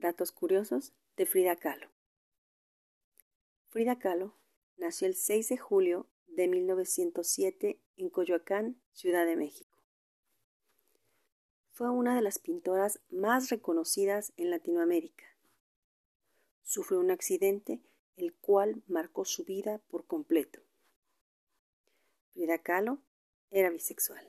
Datos curiosos de Frida Kahlo. Frida Kahlo nació el 6 de julio de 1907 en Coyoacán, Ciudad de México. Fue una de las pintoras más reconocidas en Latinoamérica. Sufrió un accidente el cual marcó su vida por completo. Frida Kahlo era bisexual.